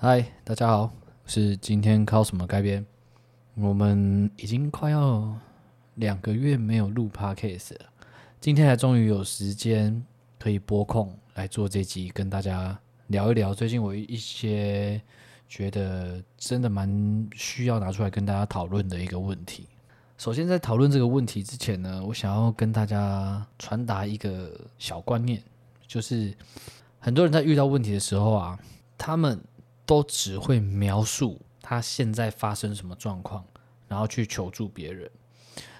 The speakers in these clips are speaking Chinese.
嗨，大家好，是今天靠什么改编？我们已经快要两个月没有录 podcast 了，今天才终于有时间可以拨空来做这集，跟大家聊一聊最近我一些觉得真的蛮需要拿出来跟大家讨论的一个问题。首先，在讨论这个问题之前呢，我想要跟大家传达一个小观念，就是很多人在遇到问题的时候啊，他们都只会描述他现在发生什么状况，然后去求助别人。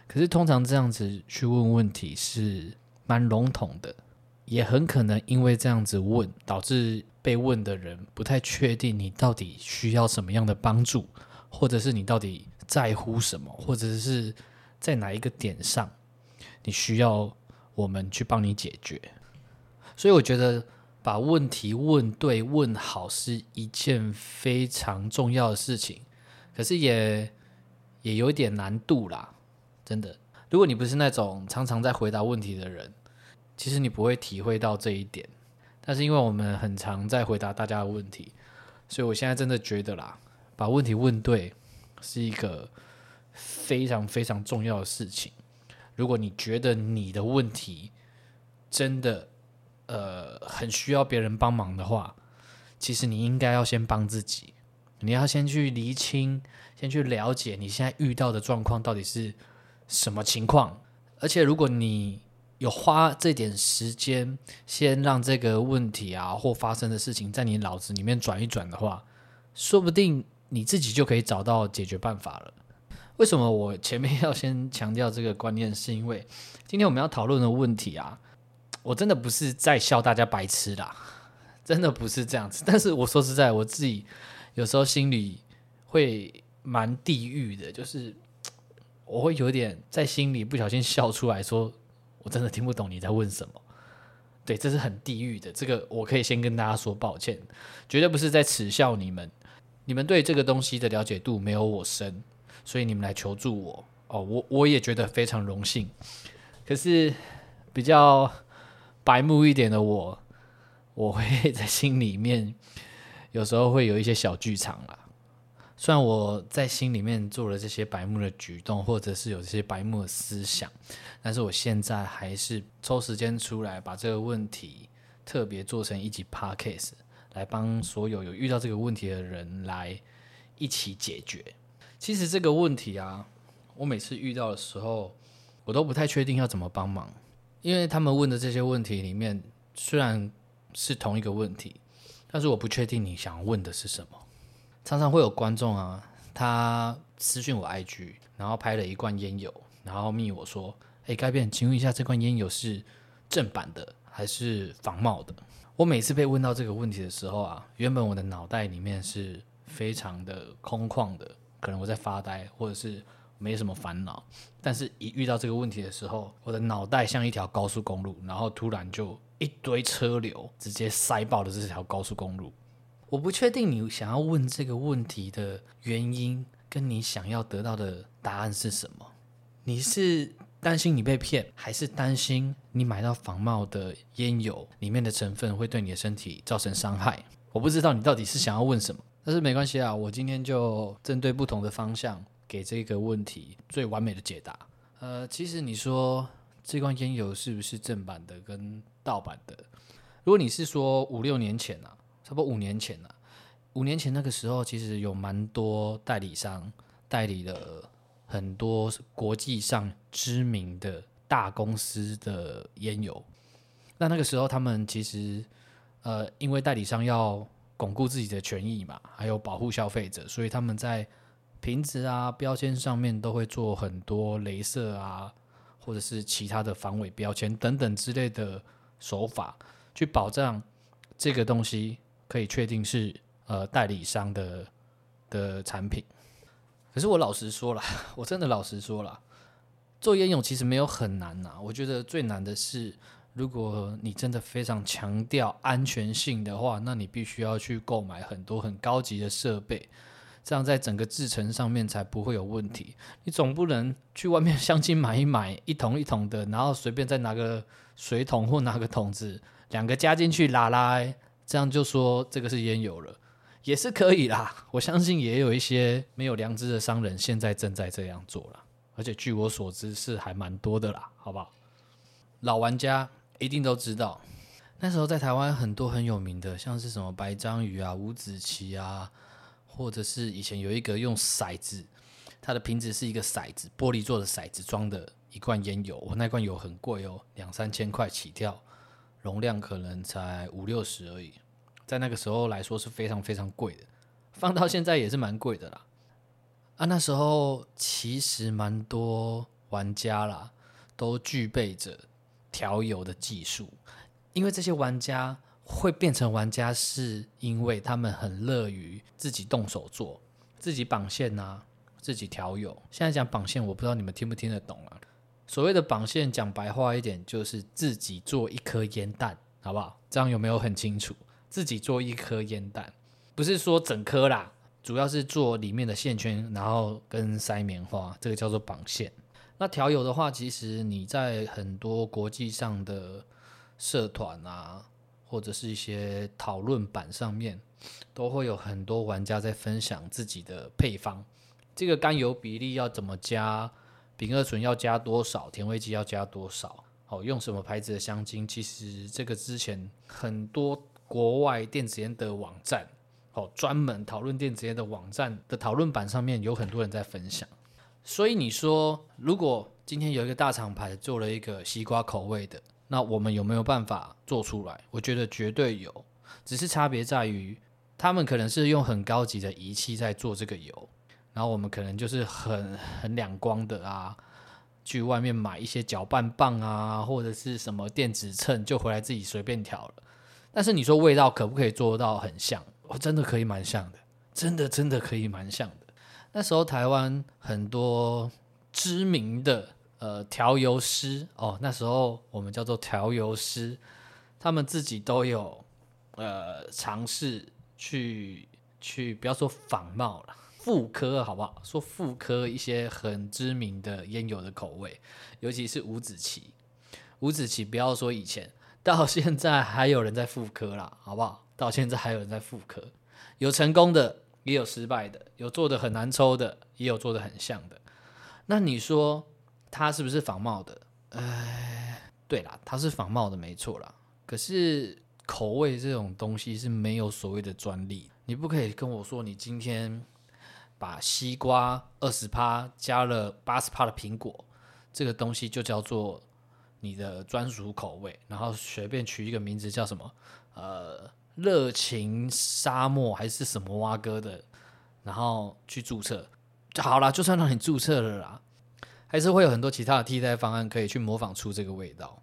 可是通常这样子去问问题是蛮笼统的，也很可能因为这样子问，导致被问的人不太确定你到底需要什么样的帮助，或者是你到底在乎什么，或者是在哪一个点上你需要我们去帮你解决。所以我觉得。把问题问对、问好是一件非常重要的事情，可是也也有点难度啦。真的，如果你不是那种常常在回答问题的人，其实你不会体会到这一点。但是因为我们很常在回答大家的问题，所以我现在真的觉得啦，把问题问对是一个非常非常重要的事情。如果你觉得你的问题真的，呃，很需要别人帮忙的话，其实你应该要先帮自己。你要先去厘清，先去了解你现在遇到的状况到底是什么情况。而且，如果你有花这点时间，先让这个问题啊或发生的事情在你脑子里面转一转的话，说不定你自己就可以找到解决办法了。为什么我前面要先强调这个观念？是因为今天我们要讨论的问题啊。我真的不是在笑大家白痴啦，真的不是这样子。但是我说实在，我自己有时候心里会蛮地狱的，就是我会有点在心里不小心笑出来，说我真的听不懂你在问什么。对，这是很地狱的。这个我可以先跟大家说抱歉，绝对不是在耻笑你们。你们对这个东西的了解度没有我深，所以你们来求助我哦，我我也觉得非常荣幸。可是比较。白目一点的我，我会在心里面有时候会有一些小剧场啦。虽然我在心里面做了这些白目的举动，或者是有这些白目的思想，但是我现在还是抽时间出来把这个问题特别做成一集 podcast，来帮所有有遇到这个问题的人来一起解决。其实这个问题啊，我每次遇到的时候，我都不太确定要怎么帮忙。因为他们问的这些问题里面虽然是同一个问题，但是我不确定你想问的是什么。常常会有观众啊，他私讯我 IG，然后拍了一罐烟油，然后密我说：“哎，改变，请问一下，这罐烟油是正版的还是仿冒的？”我每次被问到这个问题的时候啊，原本我的脑袋里面是非常的空旷的，可能我在发呆，或者是。没什么烦恼，但是一遇到这个问题的时候，我的脑袋像一条高速公路，然后突然就一堆车流直接塞爆了这条高速公路。我不确定你想要问这个问题的原因，跟你想要得到的答案是什么？你是担心你被骗，还是担心你买到仿冒的烟油里面的成分会对你的身体造成伤害？我不知道你到底是想要问什么，但是没关系啊，我今天就针对不同的方向。给这个问题最完美的解答。呃，其实你说这罐烟油是不是正版的跟盗版的？如果你是说五六年前啊，差不多五年前啊，五年前那个时候，其实有蛮多代理商代理了很多国际上知名的大公司的烟油。那那个时候，他们其实呃，因为代理商要巩固自己的权益嘛，还有保护消费者，所以他们在瓶子啊，标签上面都会做很多镭射啊，或者是其他的防伪标签等等之类的手法，去保障这个东西可以确定是呃代理商的的产品。可是我老实说了，我真的老实说了，做烟勇其实没有很难呐。我觉得最难的是，如果你真的非常强调安全性的话，那你必须要去购买很多很高级的设备。这样在整个制成上面才不会有问题。你总不能去外面相亲买一买一桶一桶的，然后随便再拿个水桶或拿个桶子，两个加进去拉拉，这样就说这个是烟油了。也是可以啦。我相信也有一些没有良知的商人现在正在这样做了，而且据我所知是还蛮多的啦，好不好？老玩家一定都知道，那时候在台湾很多很有名的，像是什么白章鱼啊、五子棋啊，或者是以前有一个用骰子，它的瓶子是一个骰子，玻璃做的骰子装的一罐烟油，我那罐油很贵哦，两三千块起跳，容量可能才五六十而已，在那个时候来说是非常非常贵的，放到现在也是蛮贵的啦。啊，那时候其实蛮多玩家啦，都具备着。调油的技术，因为这些玩家会变成玩家，是因为他们很乐于自己动手做，自己绑线呐，自己调油。现在讲绑线，我不知道你们听不听得懂啊？所谓的绑线，讲白话一点，就是自己做一颗烟弹，好不好？这样有没有很清楚？自己做一颗烟弹，不是说整颗啦，主要是做里面的线圈，然后跟塞棉花，这个叫做绑线。那调油的话，其实你在很多国际上的社团啊，或者是一些讨论板上面，都会有很多玩家在分享自己的配方。这个甘油比例要怎么加？丙二醇要加多少？甜味剂要加多少？哦，用什么牌子的香精？其实这个之前很多国外电子烟的网站，哦，专门讨论电子烟的网站的讨论板上面有很多人在分享。所以你说，如果今天有一个大厂牌做了一个西瓜口味的，那我们有没有办法做出来？我觉得绝对有，只是差别在于，他们可能是用很高级的仪器在做这个油，然后我们可能就是很很两光的啊，去外面买一些搅拌棒啊，或者是什么电子秤，就回来自己随便调了。但是你说味道可不可以做到很像？我真的可以蛮像的，真的真的可以蛮像的。那时候台湾很多知名的呃调油师哦，那时候我们叫做调油师，他们自己都有呃尝试去去不要说仿冒了，复刻好不好？说复刻一些很知名的烟油的口味，尤其是五子棋。五子棋不要说以前，到现在还有人在复刻啦，好不好？到现在还有人在复刻，有成功的。也有失败的，有做的很难抽的，也有做的很像的。那你说它是不是仿冒的？哎，对啦，它是仿冒的，没错啦。可是口味这种东西是没有所谓的专利，你不可以跟我说你今天把西瓜二十趴加了八十趴的苹果，这个东西就叫做你的专属口味，然后随便取一个名字叫什么？呃。热情沙漠还是什么蛙哥的，然后去注册就好了。就算让你注册了啦，还是会有很多其他的替代方案可以去模仿出这个味道。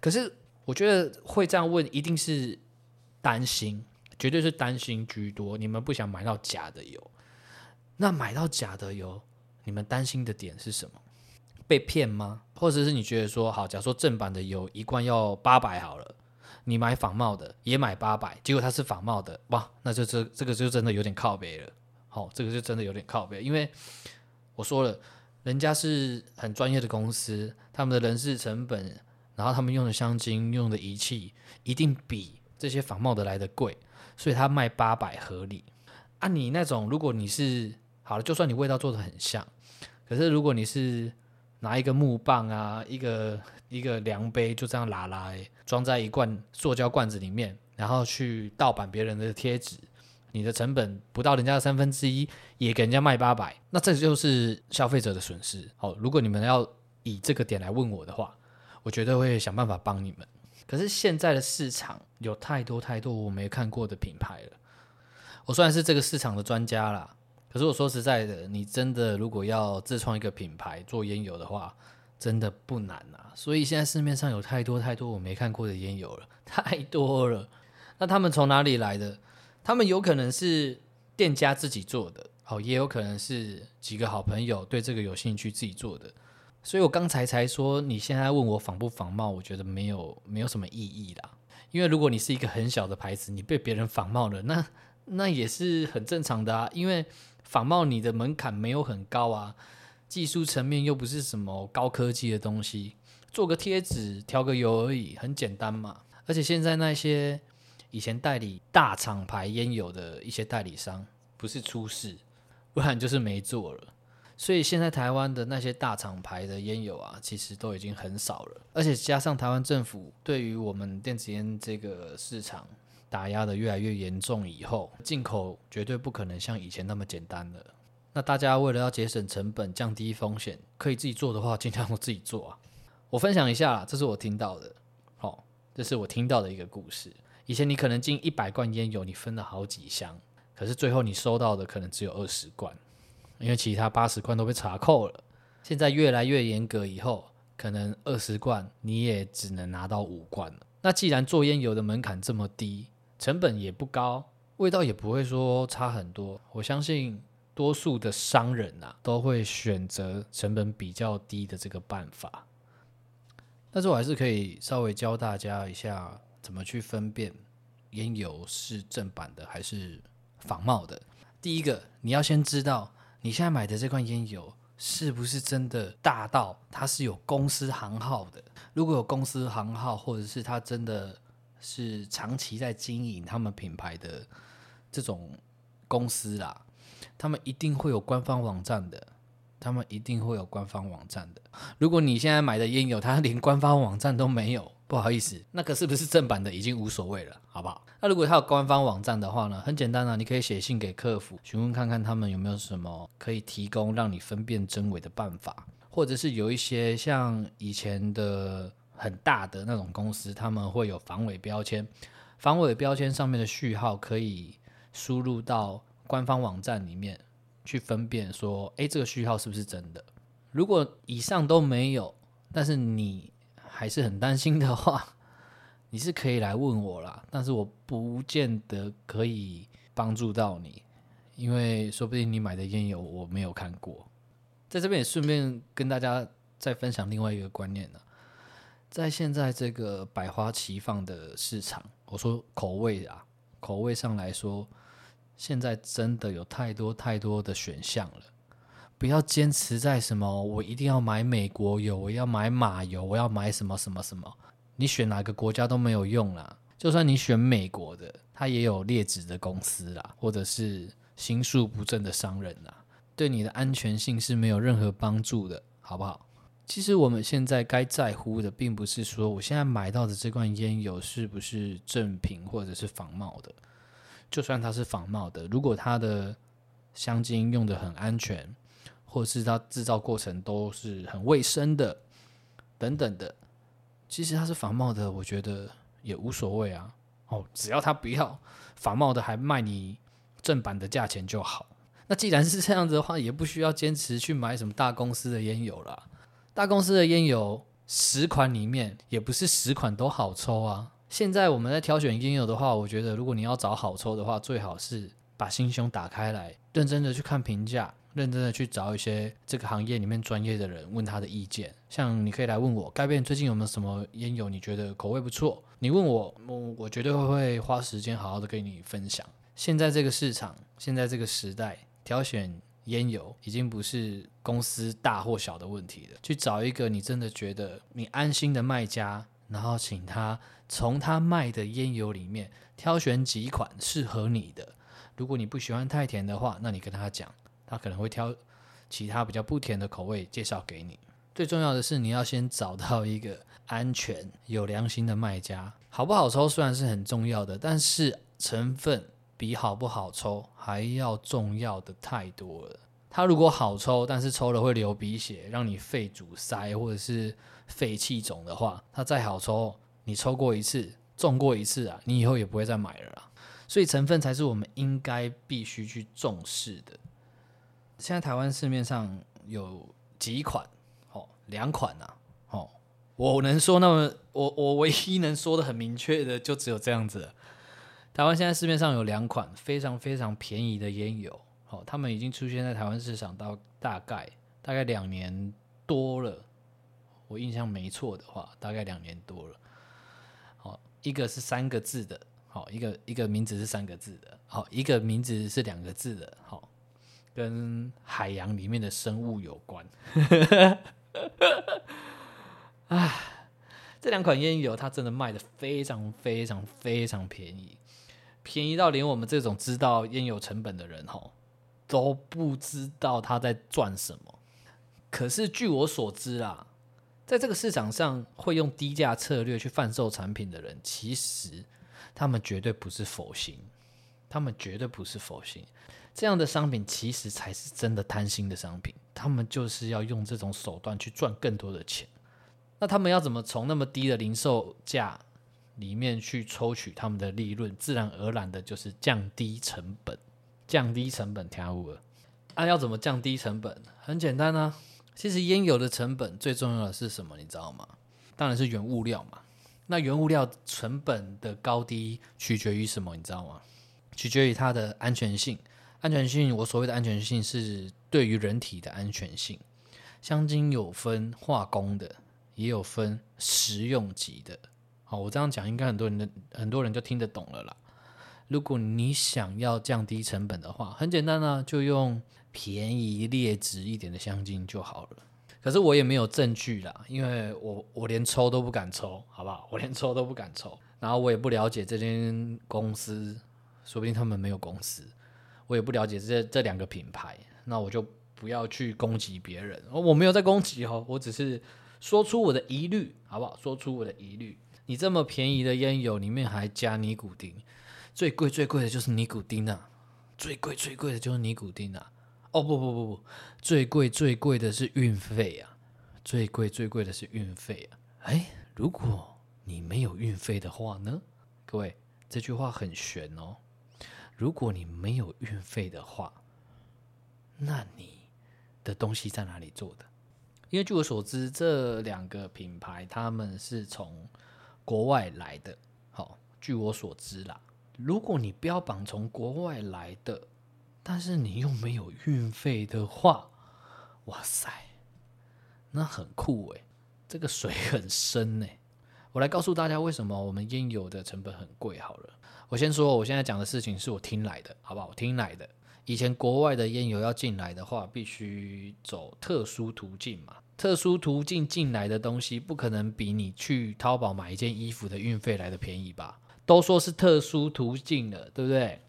可是我觉得会这样问，一定是担心，绝对是担心居多。你们不想买到假的油，那买到假的油，你们担心的点是什么？被骗吗？或者是你觉得说，好，假如说正版的油一罐要八百好了。你买仿冒的也买八百，结果它是仿冒的，哇，那就这这个就真的有点靠背了。好，这个就真的有点靠背，因为我说了，人家是很专业的公司，他们的人事成本，然后他们用的香精、用的仪器，一定比这些仿冒的来的贵，所以他卖八百合理。啊，你那种如果你是好了，就算你味道做的很像，可是如果你是拿一个木棒啊，一个。一个量杯就这样拉拉，装在一罐塑胶罐子里面，然后去盗版别人的贴纸，你的成本不到人家的三分之一，也给人家卖八百，那这就是消费者的损失。好，如果你们要以这个点来问我的话，我绝对会想办法帮你们。可是现在的市场有太多太多我没看过的品牌了。我虽然是这个市场的专家啦，可是我说实在的，你真的如果要自创一个品牌做烟油的话，真的不难啊，所以现在市面上有太多太多我没看过的烟油了，太多了。那他们从哪里来的？他们有可能是店家自己做的，哦，也有可能是几个好朋友对这个有兴趣自己做的。所以我刚才才说，你现在问我仿不仿冒，我觉得没有没有什么意义啦。因为如果你是一个很小的牌子，你被别人仿冒了，那那也是很正常的啊。因为仿冒你的门槛没有很高啊。技术层面又不是什么高科技的东西，做个贴纸、调个油而已，很简单嘛。而且现在那些以前代理大厂牌烟油的一些代理商不是出事，不然就是没做了。所以现在台湾的那些大厂牌的烟油啊，其实都已经很少了。而且加上台湾政府对于我们电子烟这个市场打压的越来越严重以后，进口绝对不可能像以前那么简单了。那大家为了要节省成本、降低风险，可以自己做的话，尽量都自己做啊。我分享一下，这是我听到的，好，这是我听到的一个故事。以前你可能进一百罐烟油，你分了好几箱，可是最后你收到的可能只有二十罐。因为其他八十罐都被查扣了，现在越来越严格，以后可能二十罐你也只能拿到五罐了。那既然做烟油的门槛这么低，成本也不高，味道也不会说差很多，我相信多数的商人啊都会选择成本比较低的这个办法。但是我还是可以稍微教大家一下怎么去分辨烟油是正版的还是仿冒的。第一个，你要先知道。你现在买的这罐烟油是不是真的大到它是有公司行号的？如果有公司行号，或者是它真的是长期在经营他们品牌的这种公司啦，他们一定会有官方网站的。他们一定会有官方网站的。如果你现在买的烟油，它连官方网站都没有，不好意思，那个是不是正版的已经无所谓了，好不好？那如果它有官方网站的话呢？很简单啊，你可以写信给客服，询问看看他们有没有什么可以提供让你分辨真伪的办法，或者是有一些像以前的很大的那种公司，他们会有防伪标签，防伪标签上面的序号可以输入到官方网站里面。去分辨说，诶，这个序号是不是真的？如果以上都没有，但是你还是很担心的话，你是可以来问我啦。但是我不见得可以帮助到你，因为说不定你买的烟油我没有看过。在这边也顺便跟大家再分享另外一个观念呢，在现在这个百花齐放的市场，我说口味啊，口味上来说。现在真的有太多太多的选项了，不要坚持在什么我一定要买美国油，我要买马油，我要买什么什么什么，你选哪个国家都没有用啦。就算你选美国的，它也有劣质的公司啦，或者是心术不正的商人啦，对你的安全性是没有任何帮助的，好不好？其实我们现在该在乎的，并不是说我现在买到的这罐烟油是不是正品或者是仿冒的。就算它是仿冒的，如果它的香精用的很安全，或者是它制造过程都是很卫生的，等等的，其实它是仿冒的，我觉得也无所谓啊。哦，只要它不要仿冒的，还卖你正版的价钱就好。那既然是这样子的话，也不需要坚持去买什么大公司的烟油了。大公司的烟油十款里面，也不是十款都好抽啊。现在我们在挑选烟油的话，我觉得如果你要找好抽的话，最好是把心胸打开来，认真的去看评价，认真的去找一些这个行业里面专业的人问他的意见。像你可以来问我，改变最近有没有什么烟油你觉得口味不错？你问我，我我绝对会会花时间好好的跟你分享。现在这个市场，现在这个时代，挑选烟油已经不是公司大或小的问题了。去找一个你真的觉得你安心的卖家。然后请他从他卖的烟油里面挑选几款适合你的。如果你不喜欢太甜的话，那你跟他讲，他可能会挑其他比较不甜的口味介绍给你。最重要的是，你要先找到一个安全、有良心的卖家。好不好抽虽然是很重要的，但是成分比好不好抽还要重要的太多了。他如果好抽，但是抽了会流鼻血，让你肺阻塞或者是。肺气肿的话，它再好抽，你抽过一次，中过一次啊，你以后也不会再买了啦。所以成分才是我们应该必须去重视的。现在台湾市面上有几款，哦，两款呐，哦，我能说那么，我我唯一能说的很明确的就只有这样子。台湾现在市面上有两款非常非常便宜的烟油，哦，他们已经出现在台湾市场到大概大概两年多了。我印象没错的话，大概两年多了。一个是三个字的，好，一个一个名字是三个字的，好，一个名字是两个字的，好，跟海洋里面的生物有关。啊，这两款烟油它真的卖的非常非常非常便宜，便宜到连我们这种知道烟油成本的人吼都不知道他在赚什么。可是据我所知啦，在这个市场上会用低价策略去贩售产品的人，其实他们绝对不是佛心，他们绝对不是佛心。这样的商品其实才是真的贪心的商品，他们就是要用这种手段去赚更多的钱。那他们要怎么从那么低的零售价里面去抽取他们的利润？自然而然的就是降低成本，降低成本，听好了。啊，要怎么降低成本？很简单啊。其实烟油的成本最重要的是什么？你知道吗？当然是原物料嘛。那原物料成本的高低取决于什么？你知道吗？取决于它的安全性。安全性，我所谓的安全性是对于人体的安全性。香精有分化工的。也有分食用级的，好，我这样讲应该很多人的很多人就听得懂了啦。如果你想要降低成本的话，很简单啊，就用便宜劣质一点的香精就好了。可是我也没有证据啦，因为我我连抽都不敢抽，好不好？我连抽都不敢抽，然后我也不了解这间公司，说不定他们没有公司，我也不了解这这两个品牌，那我就不要去攻击别人。我没有在攻击哦，我只是。说出我的疑虑，好不好？说出我的疑虑。你这么便宜的烟油里面还加尼古丁，最贵最贵的就是尼古丁啊！最贵最贵的就是尼古丁啊！哦不不不不，最贵最贵的是运费啊！最贵最贵的是运费啊！哎，如果你没有运费的话呢？各位，这句话很玄哦。如果你没有运费的话，那你的东西在哪里做的？因为据我所知，这两个品牌他们是从国外来的。好，据我所知啦，如果你标榜从国外来的，但是你又没有运费的话，哇塞，那很酷诶，这个水很深呢。我来告诉大家为什么我们烟油的成本很贵。好了，我先说，我现在讲的事情是我听来的，好不好？我听来的。以前国外的烟油要进来的话，必须走特殊途径嘛。特殊途径进来的东西，不可能比你去淘宝买一件衣服的运费来的便宜吧？都说是特殊途径了，对不对？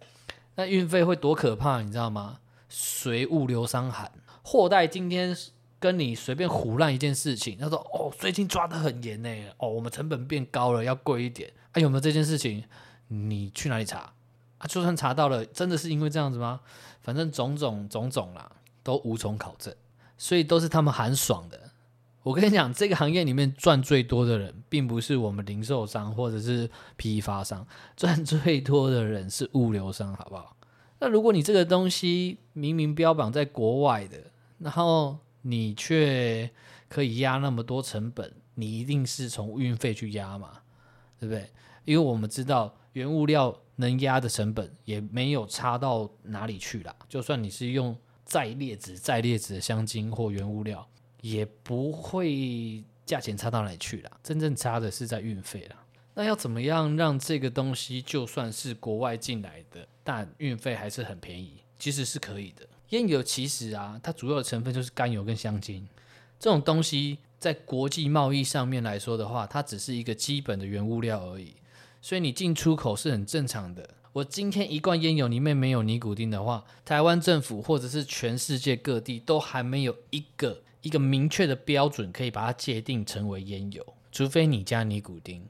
那运费会多可怕，你知道吗？随物流商喊，货代今天跟你随便胡乱一件事情，他说：“哦，最近抓的很严呢，哦，我们成本变高了，要贵一点。”啊，有没有这件事情？你去哪里查？啊，就算查到了，真的是因为这样子吗？反正种种种种啦，都无从考证，所以都是他们喊爽的。我跟你讲，这个行业里面赚最多的人，并不是我们零售商或者是批发商，赚最多的人是物流商，好不好？那如果你这个东西明明标榜在国外的，然后你却可以压那么多成本，你一定是从运费去压嘛，对不对？因为我们知道原物料。能压的成本也没有差到哪里去啦。就算你是用再劣质、再劣质的香精或原物料，也不会价钱差到哪里去啦。真正差的是在运费啦。那要怎么样让这个东西就算是国外进来的，但运费还是很便宜？其实是可以的。烟油其实啊，它主要的成分就是甘油跟香精，这种东西在国际贸易上面来说的话，它只是一个基本的原物料而已。所以你进出口是很正常的。我今天一罐烟油里面没有尼古丁的话，台湾政府或者是全世界各地都还没有一个一个明确的标准可以把它界定成为烟油，除非你加尼古丁。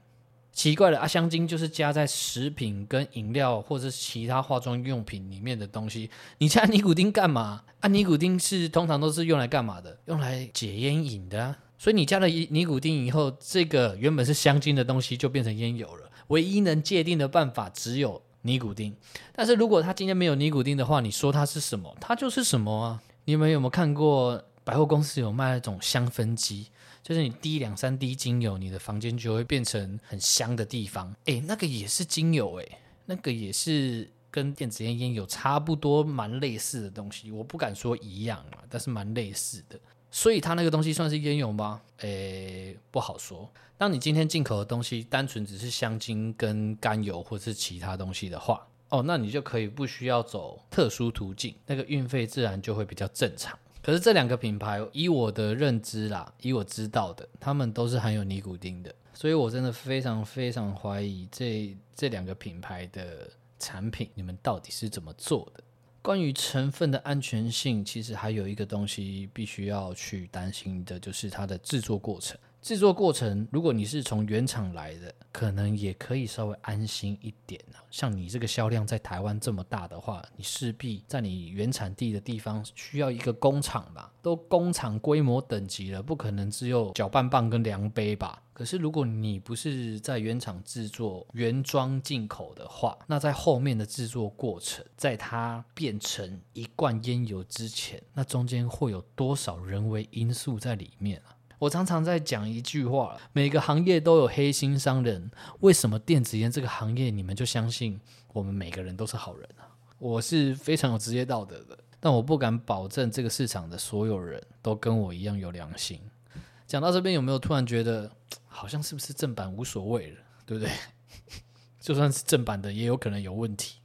奇怪了，啊，香精就是加在食品跟饮料或者是其他化妆用品里面的东西，你加尼古丁干嘛？啊，尼古丁是通常都是用来干嘛的？用来解烟瘾的啊。所以你加了尼古丁以后，这个原本是香精的东西就变成烟油了。唯一能界定的办法只有尼古丁，但是如果它今天没有尼古丁的话，你说它是什么？它就是什么啊？你们有没有看过百货公司有卖那种香氛机？就是你滴两三滴精油，你的房间就会变成很香的地方。诶，那个也是精油诶，那个也是跟电子烟烟油差不多，蛮类似的东西。我不敢说一样啊，但是蛮类似的。所以它那个东西算是烟油吗？诶，不好说。当你今天进口的东西单纯只是香精跟甘油或是其他东西的话，哦，那你就可以不需要走特殊途径，那个运费自然就会比较正常。可是这两个品牌，以我的认知啦，以我知道的，他们都是含有尼古丁的，所以我真的非常非常怀疑这这两个品牌的产品，你们到底是怎么做的？关于成分的安全性，其实还有一个东西必须要去担心的，就是它的制作过程。制作过程，如果你是从原厂来的，可能也可以稍微安心一点啊。像你这个销量在台湾这么大的话，你势必在你原产地的地方需要一个工厂吧？都工厂规模等级了，不可能只有搅拌棒跟量杯吧？可是如果你不是在原厂制作原装进口的话，那在后面的制作过程，在它变成一罐烟油之前，那中间会有多少人为因素在里面啊？我常常在讲一句话：每个行业都有黑心商人。为什么电子烟这个行业，你们就相信我们每个人都是好人啊？我是非常有职业道德的，但我不敢保证这个市场的所有人都跟我一样有良心。讲到这边，有没有突然觉得好像是不是正版无所谓了，对不对？就算是正版的，也有可能有问题。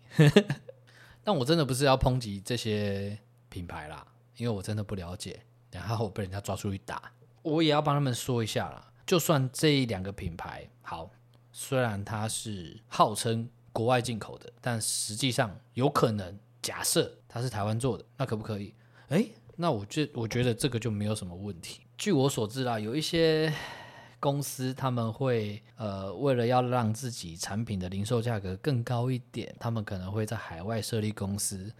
但我真的不是要抨击这些品牌啦，因为我真的不了解，然后我被人家抓出去打。我也要帮他们说一下啦，就算这两个品牌好，虽然它是号称国外进口的，但实际上有可能假设它是台湾做的，那可不可以？诶，那我觉我觉得这个就没有什么问题。据我所知啦，有一些公司他们会呃为了要让自己产品的零售价格更高一点，他们可能会在海外设立公司。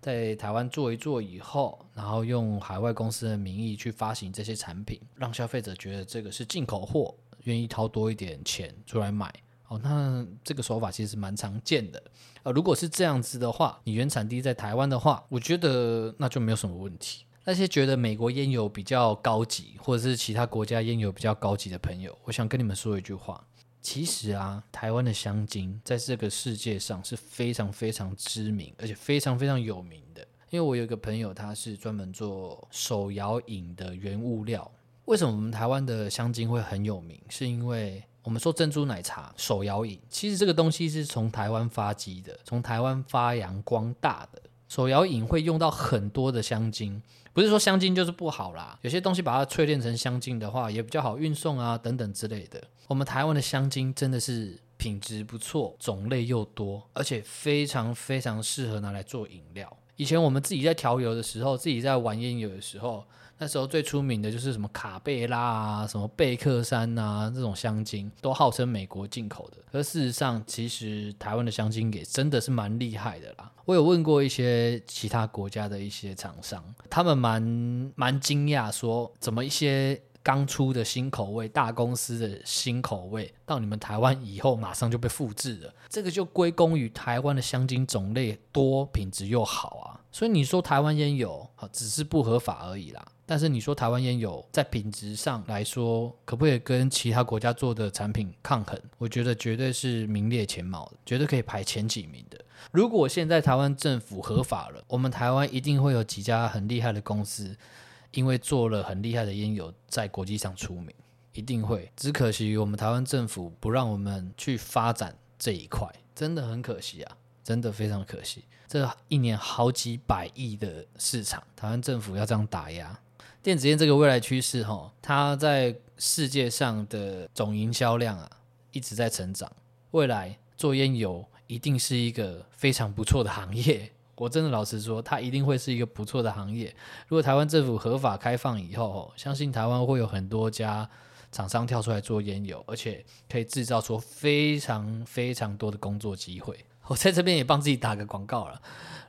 在台湾做一做以后，然后用海外公司的名义去发行这些产品，让消费者觉得这个是进口货，愿意掏多一点钱出来买。哦，那这个手法其实蛮常见的。呃，如果是这样子的话，你原产地在台湾的话，我觉得那就没有什么问题。那些觉得美国烟油比较高级，或者是其他国家烟油比较高级的朋友，我想跟你们说一句话。其实啊，台湾的香精在这个世界上是非常非常知名，而且非常非常有名的。因为我有一个朋友，他是专门做手摇饮的原物料。为什么我们台湾的香精会很有名？是因为我们说珍珠奶茶、手摇饮，其实这个东西是从台湾发迹的，从台湾发扬光大的。手摇饮会用到很多的香精，不是说香精就是不好啦。有些东西把它淬炼成香精的话，也比较好运送啊，等等之类的。我们台湾的香精真的是品质不错，种类又多，而且非常非常适合拿来做饮料。以前我们自己在调油的时候，自己在玩烟油的时候。那时候最出名的就是什么卡贝拉啊、什么贝克山呐，这种香精都号称美国进口的。而事实上，其实台湾的香精也真的是蛮厉害的啦。我有问过一些其他国家的一些厂商，他们蛮蛮惊讶，说怎么一些刚出的新口味、大公司的新口味，到你们台湾以后马上就被复制了。这个就归功于台湾的香精种类多、品质又好啊。所以你说台湾烟油啊，只是不合法而已啦。但是你说台湾烟油在品质上来说，可不可以跟其他国家做的产品抗衡？我觉得绝对是名列前茅的，绝对可以排前几名的。如果现在台湾政府合法了，我们台湾一定会有几家很厉害的公司，因为做了很厉害的烟油，在国际上出名，一定会。只可惜我们台湾政府不让我们去发展这一块，真的很可惜啊，真的非常可惜。这一年好几百亿的市场，台湾政府要这样打压。电子烟这个未来趋势，哈，它在世界上的总营销量啊一直在成长。未来做烟油一定是一个非常不错的行业。我真的老实说，它一定会是一个不错的行业。如果台湾政府合法开放以后，相信台湾会有很多家厂商跳出来做烟油，而且可以制造出非常非常多的工作机会。我在这边也帮自己打个广告了。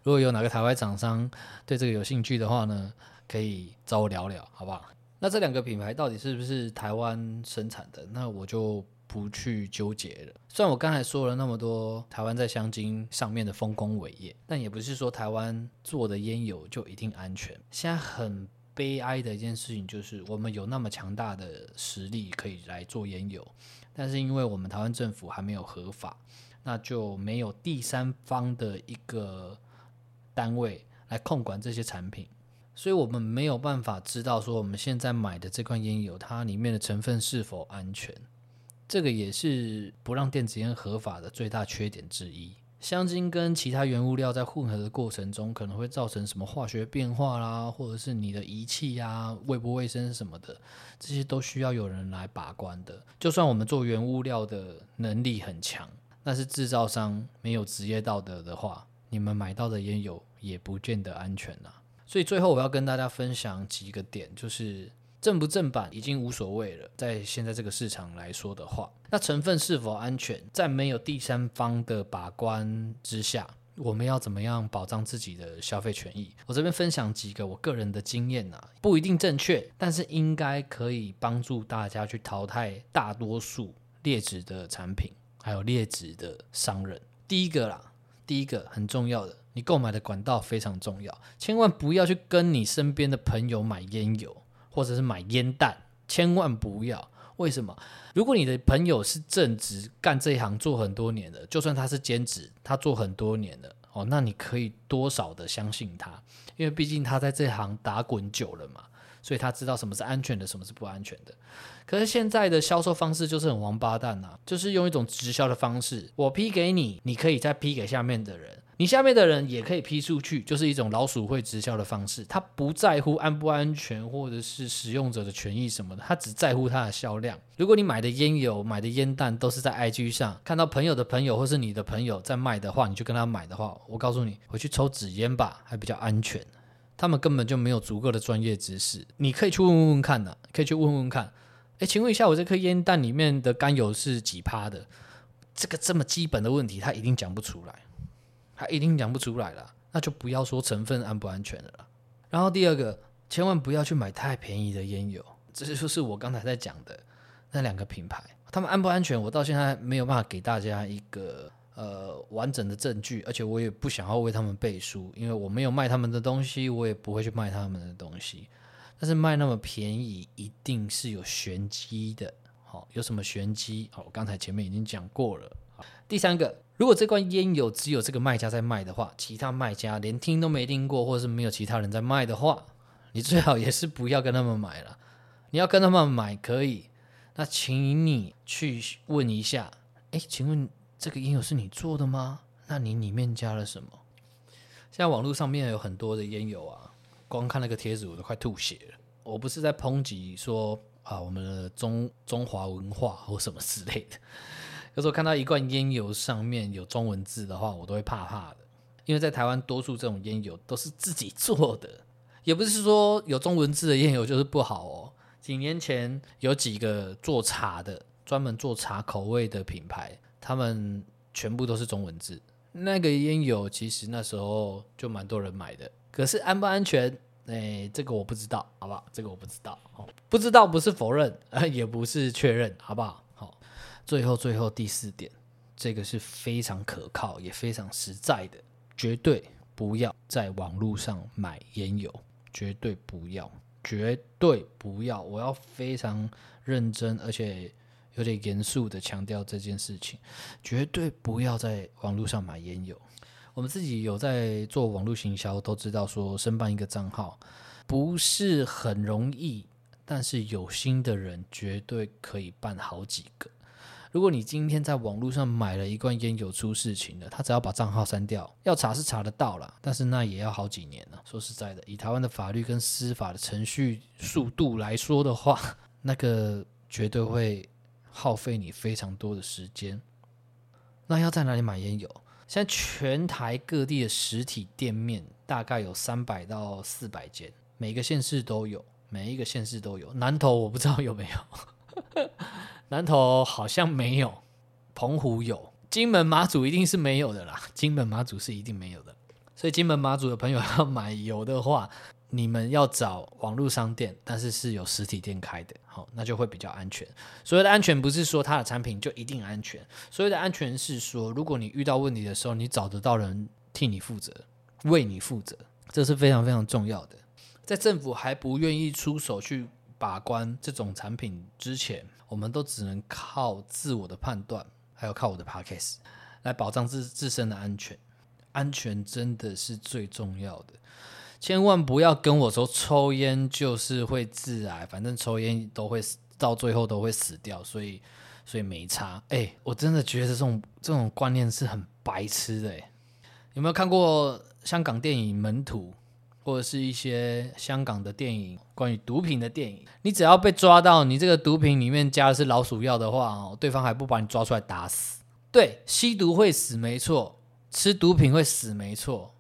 如果有哪个台湾厂商对这个有兴趣的话呢？可以找我聊聊，好不好？那这两个品牌到底是不是台湾生产的？那我就不去纠结了。虽然我刚才说了那么多台湾在香精上面的丰功伟业，但也不是说台湾做的烟油就一定安全。现在很悲哀的一件事情就是，我们有那么强大的实力可以来做烟油，但是因为我们台湾政府还没有合法，那就没有第三方的一个单位来控管这些产品。所以我们没有办法知道说我们现在买的这款烟油，它里面的成分是否安全，这个也是不让电子烟合法的最大缺点之一。香精跟其他原物料在混合的过程中，可能会造成什么化学变化啦，或者是你的仪器呀、卫不卫生什么的，这些都需要有人来把关的。就算我们做原物料的能力很强，但是制造商没有职业道德的话，你们买到的烟油也不见得安全呐。所以最后我要跟大家分享几个点，就是。正不正版已经无所谓了，在现在这个市场来说的话，那成分是否安全，在没有第三方的把关之下，我们要怎么样保障自己的消费权益？我这边分享几个我个人的经验啊，不一定正确，但是应该可以帮助大家去淘汰大多数劣质的产品，还有劣质的商人。第一个啦，第一个很重要的，你购买的管道非常重要，千万不要去跟你身边的朋友买烟油。或者是买烟弹，千万不要。为什么？如果你的朋友是正职干这一行做很多年的，就算他是兼职，他做很多年的哦，那你可以多少的相信他，因为毕竟他在这行打滚久了嘛，所以他知道什么是安全的，什么是不安全的。可是现在的销售方式就是很王八蛋呐，就是用一种直销的方式，我批给你，你可以再批给下面的人。你下面的人也可以批出去，就是一种老鼠会直销的方式。他不在乎安不安全，或者是使用者的权益什么的，他只在乎它的销量。如果你买的烟油、买的烟弹都是在 IG 上看到朋友的朋友或是你的朋友在卖的话，你就跟他买的话，我告诉你，回去抽纸烟吧，还比较安全。他们根本就没有足够的专业知识，你可以去问问看的，可以去问问看。诶，请问一下，我这颗烟弹里面的甘油是几趴的？这个这么基本的问题，他一定讲不出来。他一定讲不出来了，那就不要说成分安不安全的了。然后第二个，千万不要去买太便宜的烟油，这就是我刚才在讲的那两个品牌，他们安不安全，我到现在没有办法给大家一个呃完整的证据，而且我也不想要为他们背书，因为我没有卖他们的东西，我也不会去卖他们的东西。但是卖那么便宜，一定是有玄机的。好，有什么玄机？好，我刚才前面已经讲过了。第三个。如果这罐烟油只有这个卖家在卖的话，其他卖家连听都没听过，或者是没有其他人在卖的话，你最好也是不要跟他们买了。你要跟他们买可以，那请你去问一下，哎，请问这个烟油是你做的吗？那你里面加了什么？现在网络上面有很多的烟油啊，光看那个贴纸我都快吐血了。我不是在抨击说啊，我们的中中华文化或什么之类的。有时候看到一罐烟油上面有中文字的话，我都会怕怕的，因为在台湾多数这种烟油都是自己做的，也不是说有中文字的烟油就是不好哦。几年前有几个做茶的，专门做茶口味的品牌，他们全部都是中文字，那个烟油其实那时候就蛮多人买的，可是安不安全？哎，这个我不知道，好不好？这个我不知道，哦，不知道不是否认，也不是确认，好不好好？最后，最后第四点，这个是非常可靠也非常实在的，绝对不要在网络上买烟油，绝对不要，绝对不要！我要非常认真而且有点严肃的强调这件事情，绝对不要在网络上买烟油。我们自己有在做网络行销，都知道说申办一个账号不是很容易，但是有心的人绝对可以办好几个。如果你今天在网络上买了一罐烟油出事情了，他只要把账号删掉，要查是查得到了，但是那也要好几年了。说实在的，以台湾的法律跟司法的程序速度来说的话，那个绝对会耗费你非常多的时间。那要在哪里买烟油？现在全台各地的实体店面大概有三百到四百间，每个县市都有，每一个县市都有。南投我不知道有没有。南投好像没有，澎湖有，金门马祖一定是没有的啦。金门马祖是一定没有的，所以金门马祖的朋友要买油的话，你们要找网络商店，但是是有实体店开的，好，那就会比较安全。所谓的安全不是说它的产品就一定安全，所谓的安全是说，如果你遇到问题的时候，你找得到人替你负责，为你负责，这是非常非常重要的。在政府还不愿意出手去把关这种产品之前。我们都只能靠自我的判断，还有靠我的 podcast 来保障自自身的安全。安全真的是最重要的，千万不要跟我说抽烟就是会致癌，反正抽烟都会到最后都会死掉，所以所以没差。哎，我真的觉得这种这种观念是很白痴的。哎，有没有看过香港电影《门徒》，或者是一些香港的电影关于毒品的电影？你只要被抓到，你这个毒品里面加的是老鼠药的话，哦，对方还不把你抓出来打死？对，吸毒会死，没错；吃毒品会死，没错。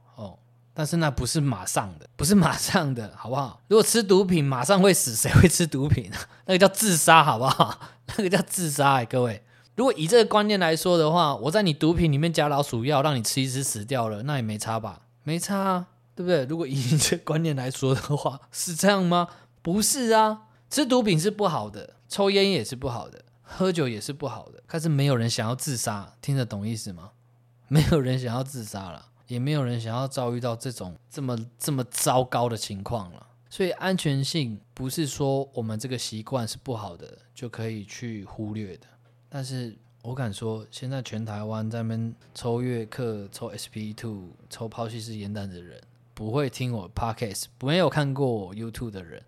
但是那不是马上的，不是马上的，好不好？如果吃毒品马上会死，谁会吃毒品？那个叫自杀，好不好？那个叫自杀，各位，如果以这个观念来说的话，我在你毒品里面加老鼠药，让你吃一吃死掉了，那也没差吧？没差，啊对不对？如果以这观念来说的话，是这样吗？不是啊，吃毒品是不好的，抽烟也是不好的，喝酒也是不好的。可是没有人想要自杀，听得懂意思吗？没有人想要自杀了。也没有人想要遭遇到这种这么这么糟糕的情况了，所以安全性不是说我们这个习惯是不好的就可以去忽略的。但是我敢说，现在全台湾在那边抽月客、抽 SP Two、抽抛弃式烟弹的人，不会听我 Podcast，没有看过我 YouTube 的人，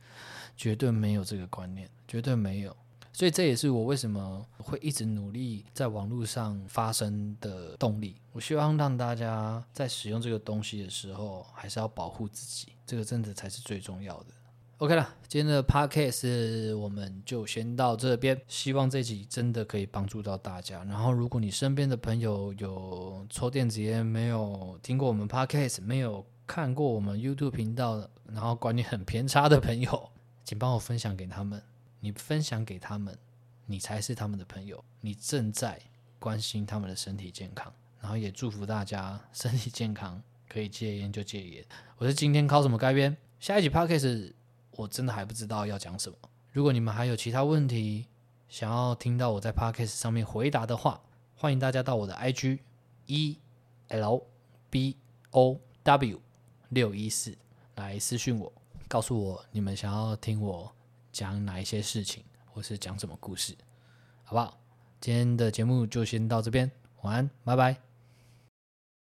绝对没有这个观念，绝对没有。所以这也是我为什么会一直努力在网络上发声的动力。我希望让大家在使用这个东西的时候，还是要保护自己，这个真的才是最重要的。OK 了，今天的 Podcast 我们就先到这边。希望这集真的可以帮助到大家。然后，如果你身边的朋友有抽电子烟，没有听过我们 Podcast，没有看过我们 YouTube 频道，然后观念很偏差的朋友，请帮我分享给他们。你分享给他们，你才是他们的朋友。你正在关心他们的身体健康，然后也祝福大家身体健康，可以戒烟就戒烟。我是今天靠什么改编？下一集 podcast 我真的还不知道要讲什么。如果你们还有其他问题想要听到我在 podcast 上面回答的话，欢迎大家到我的 IG e l b o w 六一四来私讯我，告诉我你们想要听我。讲哪一些事情，或是讲什么故事，好不好？今天的节目就先到这边，晚安，拜拜。